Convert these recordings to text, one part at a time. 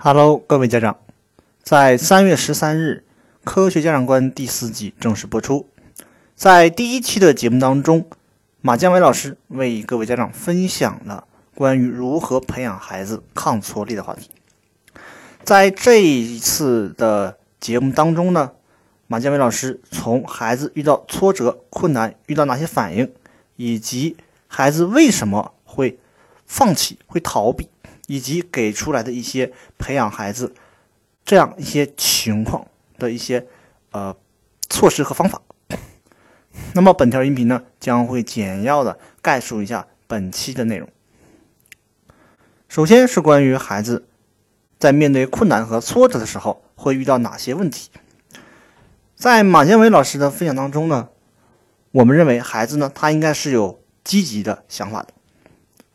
Hello，各位家长，在三月十三日，《科学家长观》第四季正式播出。在第一期的节目当中，马建伟老师为各位家长分享了关于如何培养孩子抗挫力的话题。在这一次的节目当中呢，马建伟老师从孩子遇到挫折、困难遇到哪些反应，以及孩子为什么会放弃、会逃避。以及给出来的一些培养孩子这样一些情况的一些呃措施和方法。那么本条音频呢将会简要的概述一下本期的内容。首先是关于孩子在面对困难和挫折的时候会遇到哪些问题。在马建伟老师的分享当中呢，我们认为孩子呢他应该是有积极的想法的，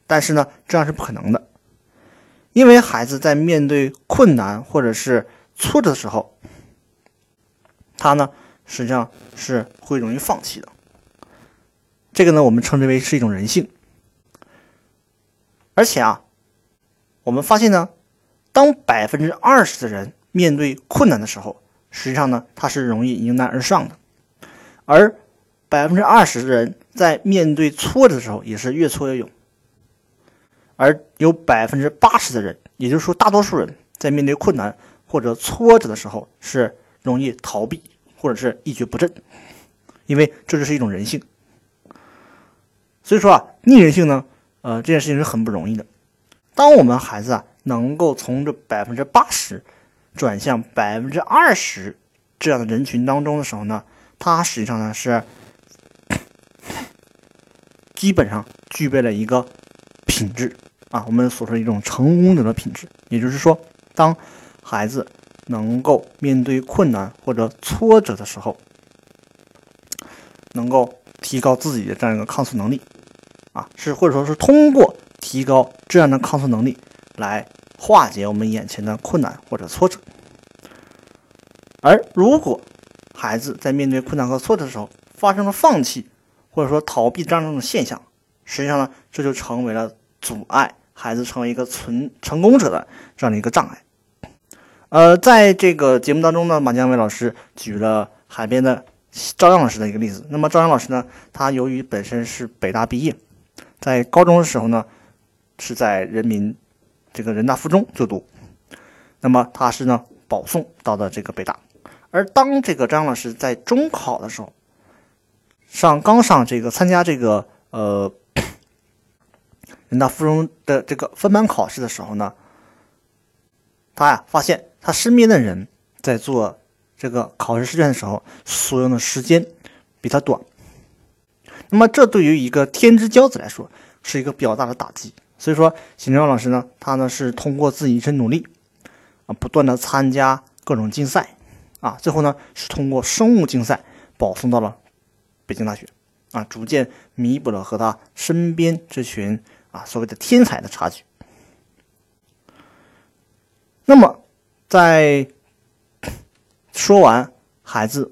但是呢这样是不可能的。因为孩子在面对困难或者是挫折的时候，他呢实际上是会容易放弃的。这个呢，我们称之为是一种人性。而且啊，我们发现呢，当百分之二十的人面对困难的时候，实际上呢，他是容易迎难而上的；而百分之二十的人在面对挫折的时候，也是越挫越勇。而有百分之八十的人，也就是说，大多数人在面对困难或者挫折的时候，是容易逃避或者是一蹶不振，因为这就是一种人性。所以说啊，逆人性呢，呃，这件事情是很不容易的。当我们孩子啊能够从这百分之八十转向百分之二十这样的人群当中的时候呢，他实际上呢是 基本上具备了一个品质。啊，我们所说的一种成功者的品质，也就是说，当孩子能够面对困难或者挫折的时候，能够提高自己的这样一个抗挫能力，啊，是或者说是通过提高这样的抗挫能力来化解我们眼前的困难或者挫折。而如果孩子在面对困难和挫折的时候发生了放弃或者说逃避这样一种现象，实际上呢，这就成为了阻碍。孩子成为一个存成功者的这样的一个障碍。呃，在这个节目当中呢，马江伟老师举了海边的朝阳老师的一个例子。那么朝阳老师呢，他由于本身是北大毕业，在高中的时候呢，是在人民这个人大附中就读。那么他是呢保送到的这个北大。而当这个张老师在中考的时候，上刚上这个参加这个呃。人大附中的这个分班考试的时候呢，他呀发现他身边的人在做这个考试试卷的时候所用的时间比他短，那么这对于一个天之骄子来说是一个比较大的打击。所以说，邢兆老师呢，他呢是通过自己一生努力啊，不断的参加各种竞赛啊，最后呢是通过生物竞赛保送到了北京大学啊，逐渐弥补了和他身边这群。啊，所谓的天才的差距。那么，在说完孩子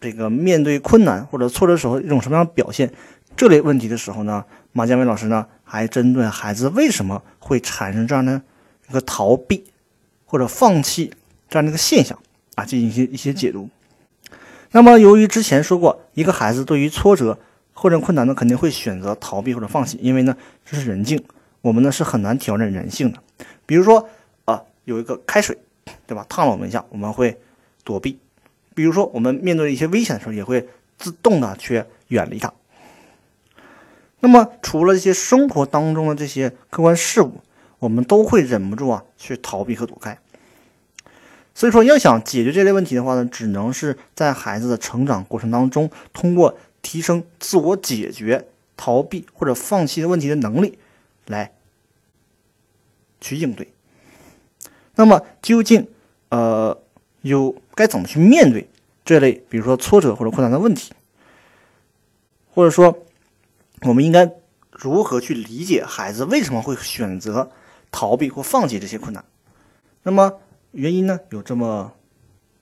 这个面对困难或者挫折时候一种什么样的表现这类问题的时候呢，马建伟老师呢还针对孩子为什么会产生这样的一个逃避或者放弃这样的一个现象啊进行一些一些解读。那么，由于之前说过，一个孩子对于挫折。或者困难呢，肯定会选择逃避或者放弃，因为呢，这是人性，我们呢是很难挑战人性的。比如说啊，有一个开水，对吧？烫了我们一下，我们会躲避；比如说我们面对一些危险的时候，也会自动的去远离它。那么，除了一些生活当中的这些客观事物，我们都会忍不住啊去逃避和躲开。所以说，要想解决这类问题的话呢，只能是在孩子的成长过程当中，通过。提升自我解决、逃避或者放弃的问题的能力，来去应对。那么，究竟呃，有该怎么去面对这类，比如说挫折或者困难的问题？或者说，我们应该如何去理解孩子为什么会选择逃避或放弃这些困难？那么，原因呢有这么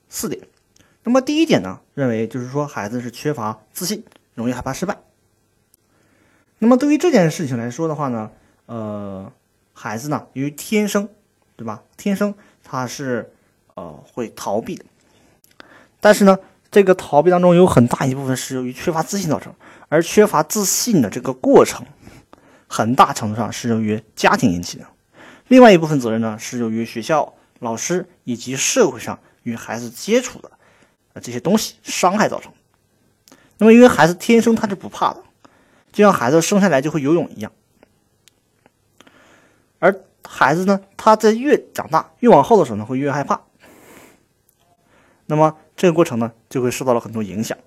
四点。那么第一点呢，认为就是说孩子是缺乏自信，容易害怕失败。那么对于这件事情来说的话呢，呃，孩子呢由于天生对吧？天生他是呃会逃避的，但是呢，这个逃避当中有很大一部分是由于缺乏自信造成，而缺乏自信的这个过程，很大程度上是由于家庭引起的。另外一部分责任呢，是由于学校、老师以及社会上与孩子接触的这些东西伤害造成。那么，因为孩子天生他是不怕的，就像孩子生下来就会游泳一样。而孩子呢，他在越长大越往后的时候呢，会越害怕。那么这个过程呢，就会受到了很多影响。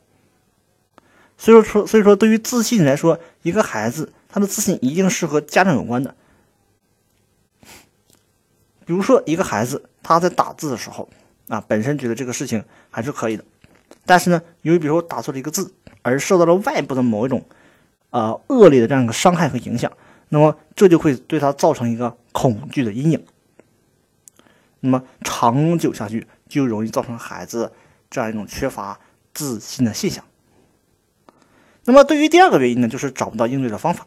所以说，所以说，对于自信来说，一个孩子他的自信一定是和家长有关的。比如说，一个孩子他在打字的时候啊，本身觉得这个事情还是可以的，但是呢，由于比如说打错了一个字，而受到了外部的某一种呃恶劣的这样一个伤害和影响。那么这就会对他造成一个恐惧的阴影，那么长久下去就容易造成孩子这样一种缺乏自信的现象。那么对于第二个原因呢，就是找不到应对的方法，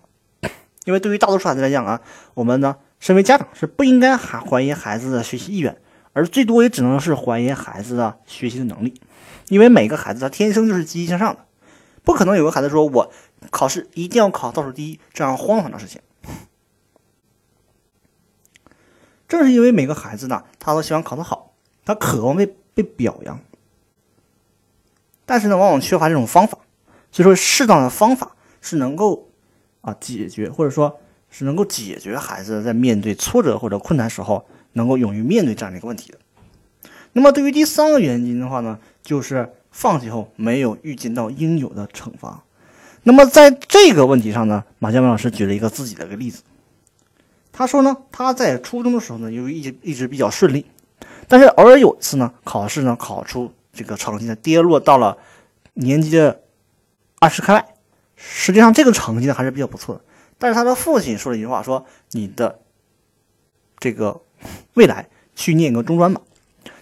因为对于大多数孩子来讲啊，我们呢身为家长是不应该还怀疑孩子的学习意愿，而最多也只能是怀疑孩子的学习的能力，因为每个孩子他天生就是积极向上的，不可能有个孩子说我考试一定要考倒数第一这样荒唐的事情。正是因为每个孩子呢，他都希望考得好，他渴望被被表扬，但是呢，往往缺乏这种方法。所以说，适当的方法是能够啊解决，或者说是能够解决孩子在面对挫折或者困难时候，能够勇于面对这样的一个问题的。那么，对于第三个原因的话呢，就是放弃后没有预见到应有的惩罚。那么，在这个问题上呢，马建文老师举了一个自己的一个例子。他说呢，他在初中的时候呢，由于一直一直比较顺利，但是偶尔有一次呢，考试呢考出这个成绩呢跌落到了年级的二十开外。实际上这个成绩呢还是比较不错的。但是他的父亲说了一句话，说你的这个未来去念个中专吧。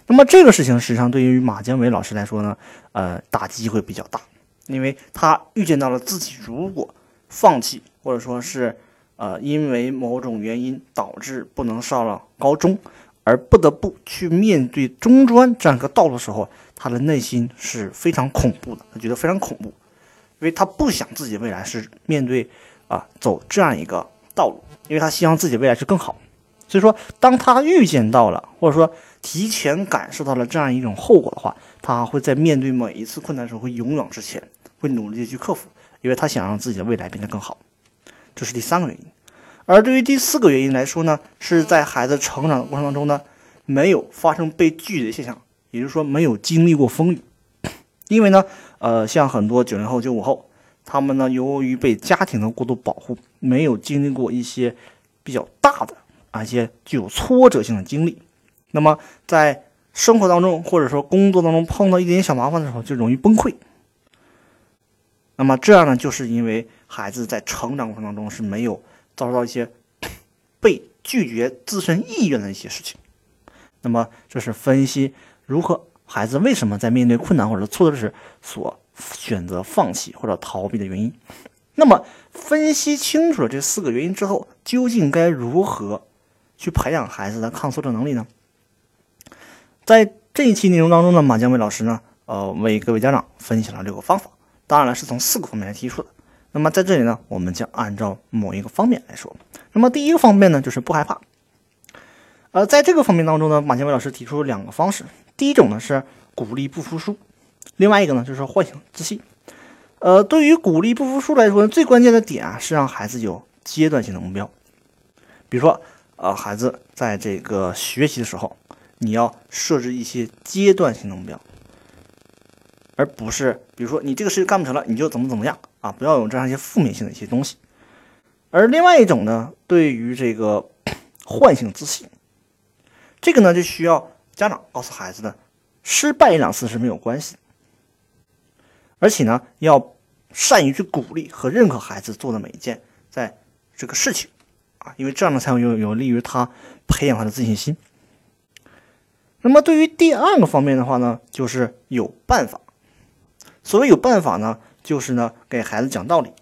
那么这个事情实际上对于马江伟老师来说呢，呃，打击会比较大，因为他预见到了自己如果放弃或者说是。呃，因为某种原因导致不能上了高中，而不得不去面对中专这样一个道路的时候，他的内心是非常恐怖的，他觉得非常恐怖，因为他不想自己未来是面对啊走这样一个道路，因为他希望自己未来是更好。所以说，当他预见到了，或者说提前感受到了这样一种后果的话，他会在面对每一次困难的时候会勇往直前，会努力的去克服，因为他想让自己的未来变得更好。这是第三个原因，而对于第四个原因来说呢，是在孩子成长的过程当中呢，没有发生被拒绝的现象，也就是说没有经历过风雨。因为呢，呃，像很多九零后、九五后，他们呢，由于被家庭的过度保护，没有经历过一些比较大的啊一些具有挫折性的经历，那么在生活当中或者说工作当中碰到一点小麻烦的时候，就容易崩溃。那么这样呢，就是因为孩子在成长过程当中是没有遭受到一些被拒绝自身意愿的一些事情。那么这是分析如何孩子为什么在面对困难或者挫折时所选择放弃或者逃避的原因。那么分析清楚了这四个原因之后，究竟该如何去培养孩子的抗挫折能力呢？在这一期内容当中呢，马江伟老师呢，呃，为各位家长分享了六个方法。当然了，是从四个方面来提出的。那么在这里呢，我们将按照某一个方面来说。那么第一个方面呢，就是不害怕。呃，在这个方面当中呢，马建伟老师提出了两个方式。第一种呢是鼓励不服输，另外一个呢就是唤醒自信。呃，对于鼓励不服输来说呢，最关键的点啊是让孩子有阶段性的目标。比如说，啊，孩子在这个学习的时候，你要设置一些阶段性的目标。而不是，比如说你这个事情干不成了，你就怎么怎么样啊？不要有这样一些负面性的一些东西。而另外一种呢，对于这个 唤醒自信，这个呢就需要家长告诉孩子的，失败一两次是没有关系，而且呢要善于去鼓励和认可孩子做的每一件在这个事情，因为这样呢才有有有利于他培养他的自信心。那么对于第二个方面的话呢，就是有办法。所谓有办法呢，就是呢给孩子讲道理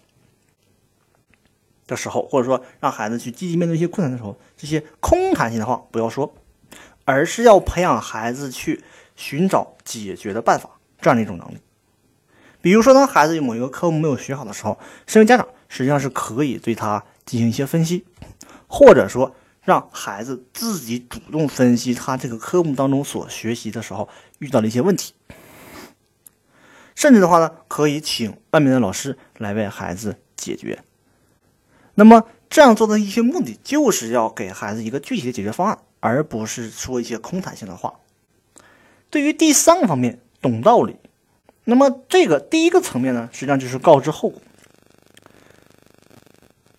的时候，或者说让孩子去积极面对一些困难的时候，这些空谈性的话不要说，而是要培养孩子去寻找解决的办法这样的一种能力。比如说，当孩子有某一个科目没有学好的时候，身为家长实际上是可以对他进行一些分析，或者说让孩子自己主动分析他这个科目当中所学习的时候遇到的一些问题。甚至的话呢，可以请外面的老师来为孩子解决。那么这样做的一些目的，就是要给孩子一个具体的解决方案，而不是说一些空谈性的话。对于第三个方面，懂道理。那么这个第一个层面呢，实际上就是告知后果。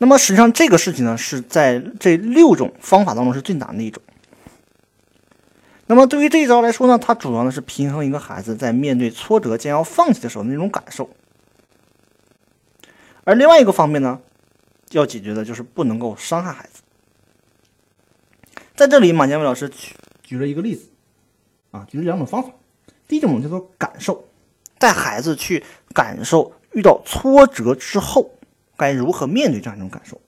那么实际上这个事情呢，是在这六种方法当中是最难的一种。那么对于这一招来说呢，它主要的是平衡一个孩子在面对挫折将要放弃的时候那种感受，而另外一个方面呢，要解决的就是不能够伤害孩子。在这里，马建伟老师举举了一个例子，啊，举了两种方法。第一种叫做感受，带孩子去感受遇到挫折之后该如何面对这样一种感受，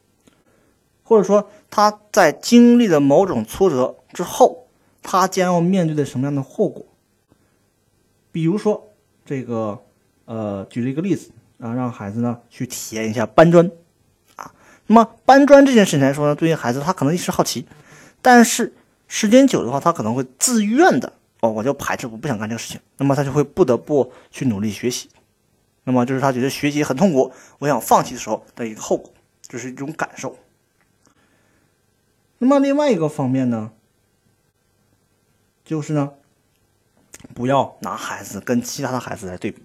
或者说他在经历了某种挫折之后。他将要面对的什么样的后果？比如说，这个，呃，举了一个例子啊，让孩子呢去体验一下搬砖，啊，那么搬砖这件事情来说呢，对于孩子他可能一时好奇，但是时间久的话，他可能会自愿的哦，我就排斥，我不想干这个事情，那么他就会不得不去努力学习，那么就是他觉得学习很痛苦，我想放弃的时候的一个后果，这是一种感受。那么另外一个方面呢？就是呢，不要拿孩子跟其他的孩子来对比，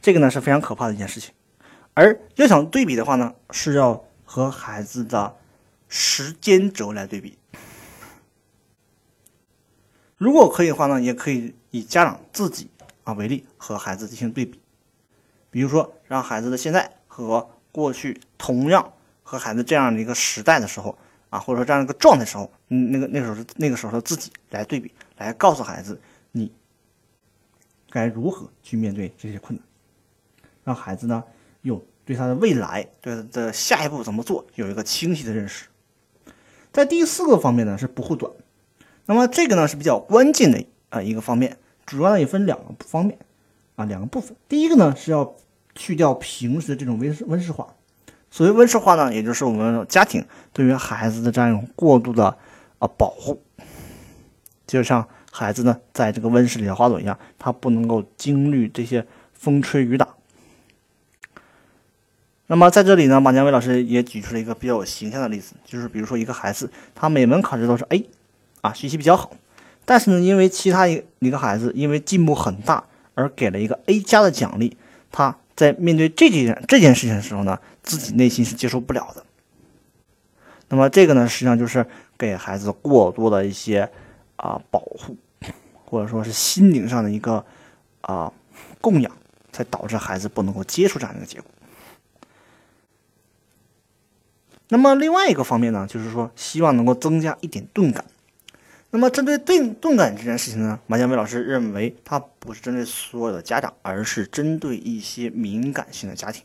这个呢是非常可怕的一件事情。而要想对比的话呢，是要和孩子的时间轴来对比。如果可以的话呢，也可以以家长自己啊为例，和孩子进行对比。比如说，让孩子的现在和过去同样和孩子这样的一个时代的时候啊，或者说这样一个状态时候，嗯，那个那个时候是那个时候的自己来对比。来告诉孩子，你该如何去面对这些困难，让孩子呢有对他的未来、对他的下一步怎么做有一个清晰的认识。在第四个方面呢是不护短，那么这个呢是比较关键的啊一个方面，主要呢也分两个方面啊两个部分。第一个呢是要去掉平时的这种温温室化，所谓温室化呢，也就是我们家庭对于孩子的这样一种过度的啊保护。就像孩子呢，在这个温室里的花朵一样，他不能够经历这些风吹雨打。那么在这里呢，马建伟老师也举出了一个比较有形象的例子，就是比如说一个孩子，他每门考试都是 A，啊，学习比较好，但是呢，因为其他一一个孩子因为进步很大而给了一个 A 加的奖励，他在面对这件这件事情的时候呢，自己内心是接受不了的。那么这个呢，实际上就是给孩子过多的一些。啊，保护，或者说是心灵上的一个啊供养，才导致孩子不能够接受这样一个结果。那么另外一个方面呢，就是说希望能够增加一点钝感。那么针对钝钝感这件事情呢，马建伟老师认为，它不是针对所有的家长，而是针对一些敏感性的家庭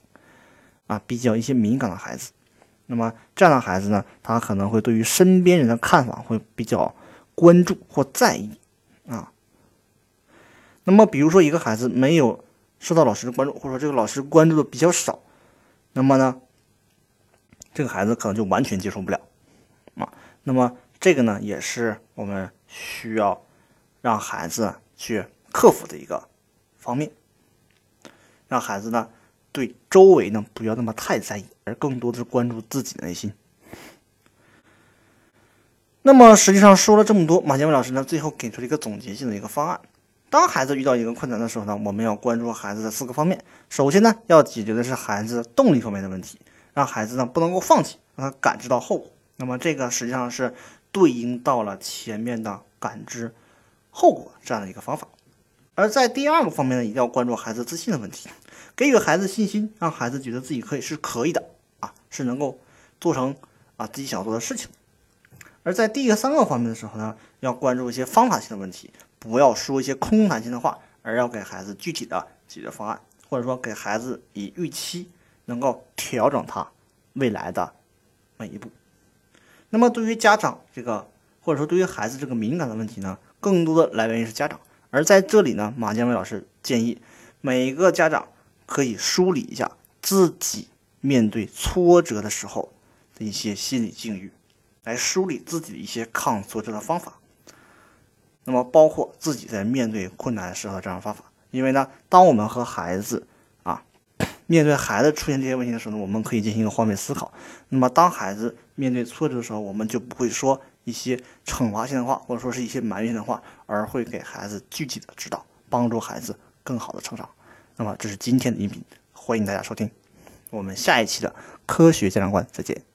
啊，比较一些敏感的孩子。那么这样的孩子呢，他可能会对于身边人的看法会比较。关注或在意啊，那么比如说一个孩子没有受到老师的关注，或者说这个老师关注的比较少，那么呢，这个孩子可能就完全接受不了啊。那么这个呢，也是我们需要让孩子去克服的一个方面，让孩子呢对周围呢不要那么太在意，而更多的是关注自己的内心。那么实际上说了这么多，马建伟老师呢最后给出了一个总结性的一个方案。当孩子遇到一个困难的时候呢，我们要关注孩子的四个方面。首先呢，要解决的是孩子动力方面的问题，让孩子呢不能够放弃，让他感知到后果。那么这个实际上是对应到了前面的感知后果这样的一个方法。而在第二个方面呢，一定要关注孩子自信的问题，给予孩子信心，让孩子觉得自己可以是可以的啊，是能够做成啊自己想做的事情。而在第三个方面的时候呢，要关注一些方法性的问题，不要说一些空谈性的话，而要给孩子具体的解决方案，或者说给孩子以预期，能够调整他未来的每一步。那么对于家长这个或者说对于孩子这个敏感的问题呢，更多的来源于是家长。而在这里呢，马建伟老师建议每个家长可以梳理一下自己面对挫折的时候的一些心理境遇，来梳理自己的一些抗挫折的方法。那么，包括自己在面对困难的时候的这样方法。因为呢，当我们和孩子面对孩子出现这些问题的时候呢，我们可以进行一个换位思考。那么，当孩子面对挫折的时候，我们就不会说一些惩罚性的话，或者说是一些埋怨性的话，而会给孩子具体的指导，帮助孩子更好的成长。那么，这是今天的音频，欢迎大家收听。我们下一期的科学家长观再见。